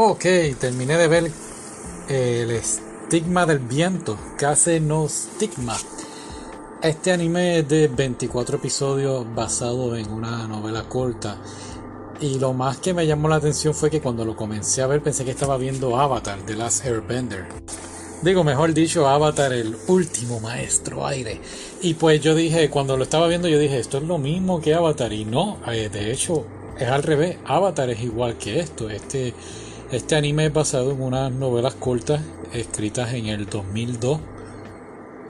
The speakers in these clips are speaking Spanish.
Ok, terminé de ver el estigma del viento, casi no estigma. Este anime es de 24 episodios basado en una novela corta. Y lo más que me llamó la atención fue que cuando lo comencé a ver pensé que estaba viendo Avatar, The Last Airbender. Digo, mejor dicho, Avatar, el último maestro aire. Y pues yo dije, cuando lo estaba viendo, yo dije, esto es lo mismo que Avatar. Y no, eh, de hecho, es al revés. Avatar es igual que esto. Este este anime es basado en unas novelas cortas escritas en el 2002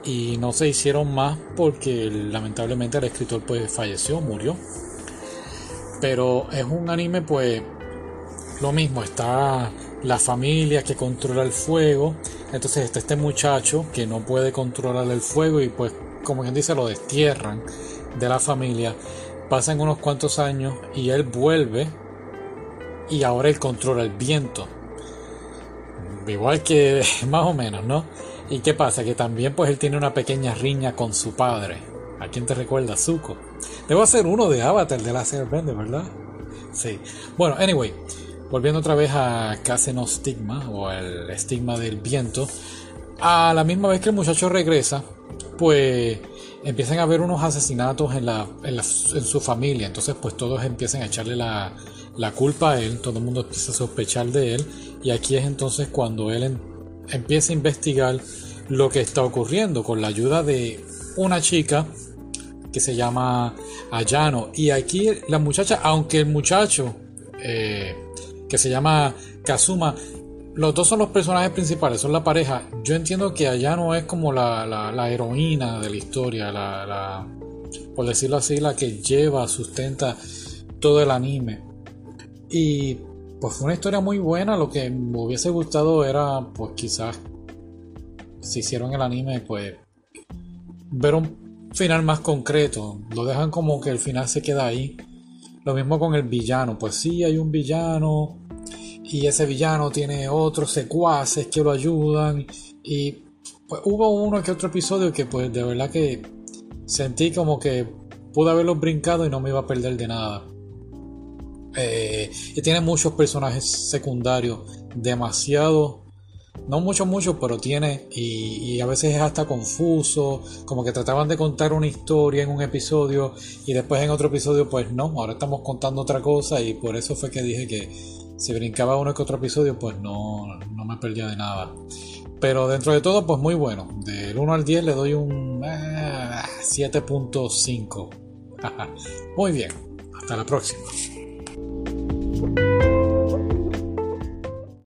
y no se hicieron más porque lamentablemente el escritor pues falleció, murió. Pero es un anime pues lo mismo, está la familia que controla el fuego, entonces está este muchacho que no puede controlar el fuego y pues como quien dice lo destierran de la familia. Pasan unos cuantos años y él vuelve y ahora él controla el viento. Igual que más o menos, ¿no? ¿Y qué pasa? Que también pues él tiene una pequeña riña con su padre. ¿A quién te recuerda? Zuko. Debo hacer uno de Avatar de la Verde, ¿verdad? Sí. Bueno, anyway, volviendo otra vez a Caseno Stigma o el estigma del viento. A la misma vez que el muchacho regresa, pues empiezan a haber unos asesinatos en, la, en, en su familia. Entonces pues todos empiezan a echarle la, la culpa a él, todo el mundo empieza a sospechar de él. Y aquí es entonces cuando él empieza a investigar lo que está ocurriendo con la ayuda de una chica que se llama Ayano. Y aquí la muchacha, aunque el muchacho eh, que se llama Kazuma los dos son los personajes principales, son la pareja. Yo entiendo que Ayano es como la, la, heroína de la historia, la, la, por decirlo así, la que lleva, sustenta todo el anime. Y pues fue una historia muy buena. Lo que me hubiese gustado era, pues quizás, si hicieron el anime, pues ver un final más concreto. Lo dejan como que el final se queda ahí. Lo mismo con el villano. Pues sí, hay un villano. Y ese villano tiene otros secuaces que lo ayudan. Y pues hubo uno que otro episodio que pues de verdad que sentí como que pude haberlo brincado y no me iba a perder de nada. Eh, y tiene muchos personajes secundarios, demasiado, no mucho, mucho, pero tiene, y, a veces es hasta confuso, como que trataban de contar una historia en un episodio y después en otro episodio, pues no, ahora estamos contando otra cosa y por eso fue que dije que si brincaba uno que otro episodio, pues no, no me perdía de nada. Pero dentro de todo, pues muy bueno. Del 1 al 10 le doy un 7.5. Eh, muy bien. Hasta la próxima.